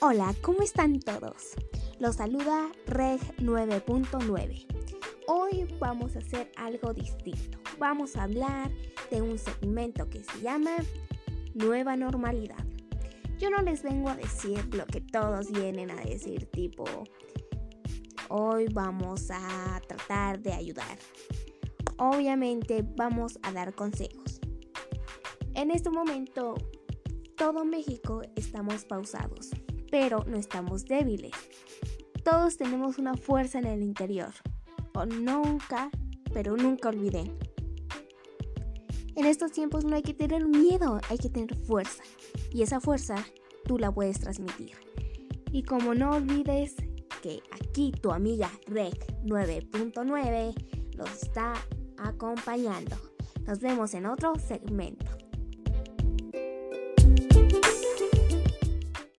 Hola, ¿cómo están todos? Los saluda Reg 9.9. Hoy vamos a hacer algo distinto. Vamos a hablar de un segmento que se llama Nueva Normalidad. Yo no les vengo a decir lo que todos vienen a decir, tipo, hoy vamos a tratar de ayudar. Obviamente vamos a dar consejos. En este momento, todo México estamos pausados pero no estamos débiles. Todos tenemos una fuerza en el interior. O nunca, pero nunca olviden. En estos tiempos no hay que tener miedo, hay que tener fuerza. Y esa fuerza tú la puedes transmitir. Y como no olvides que aquí tu amiga Rec 9.9 los está acompañando. Nos vemos en otro segmento.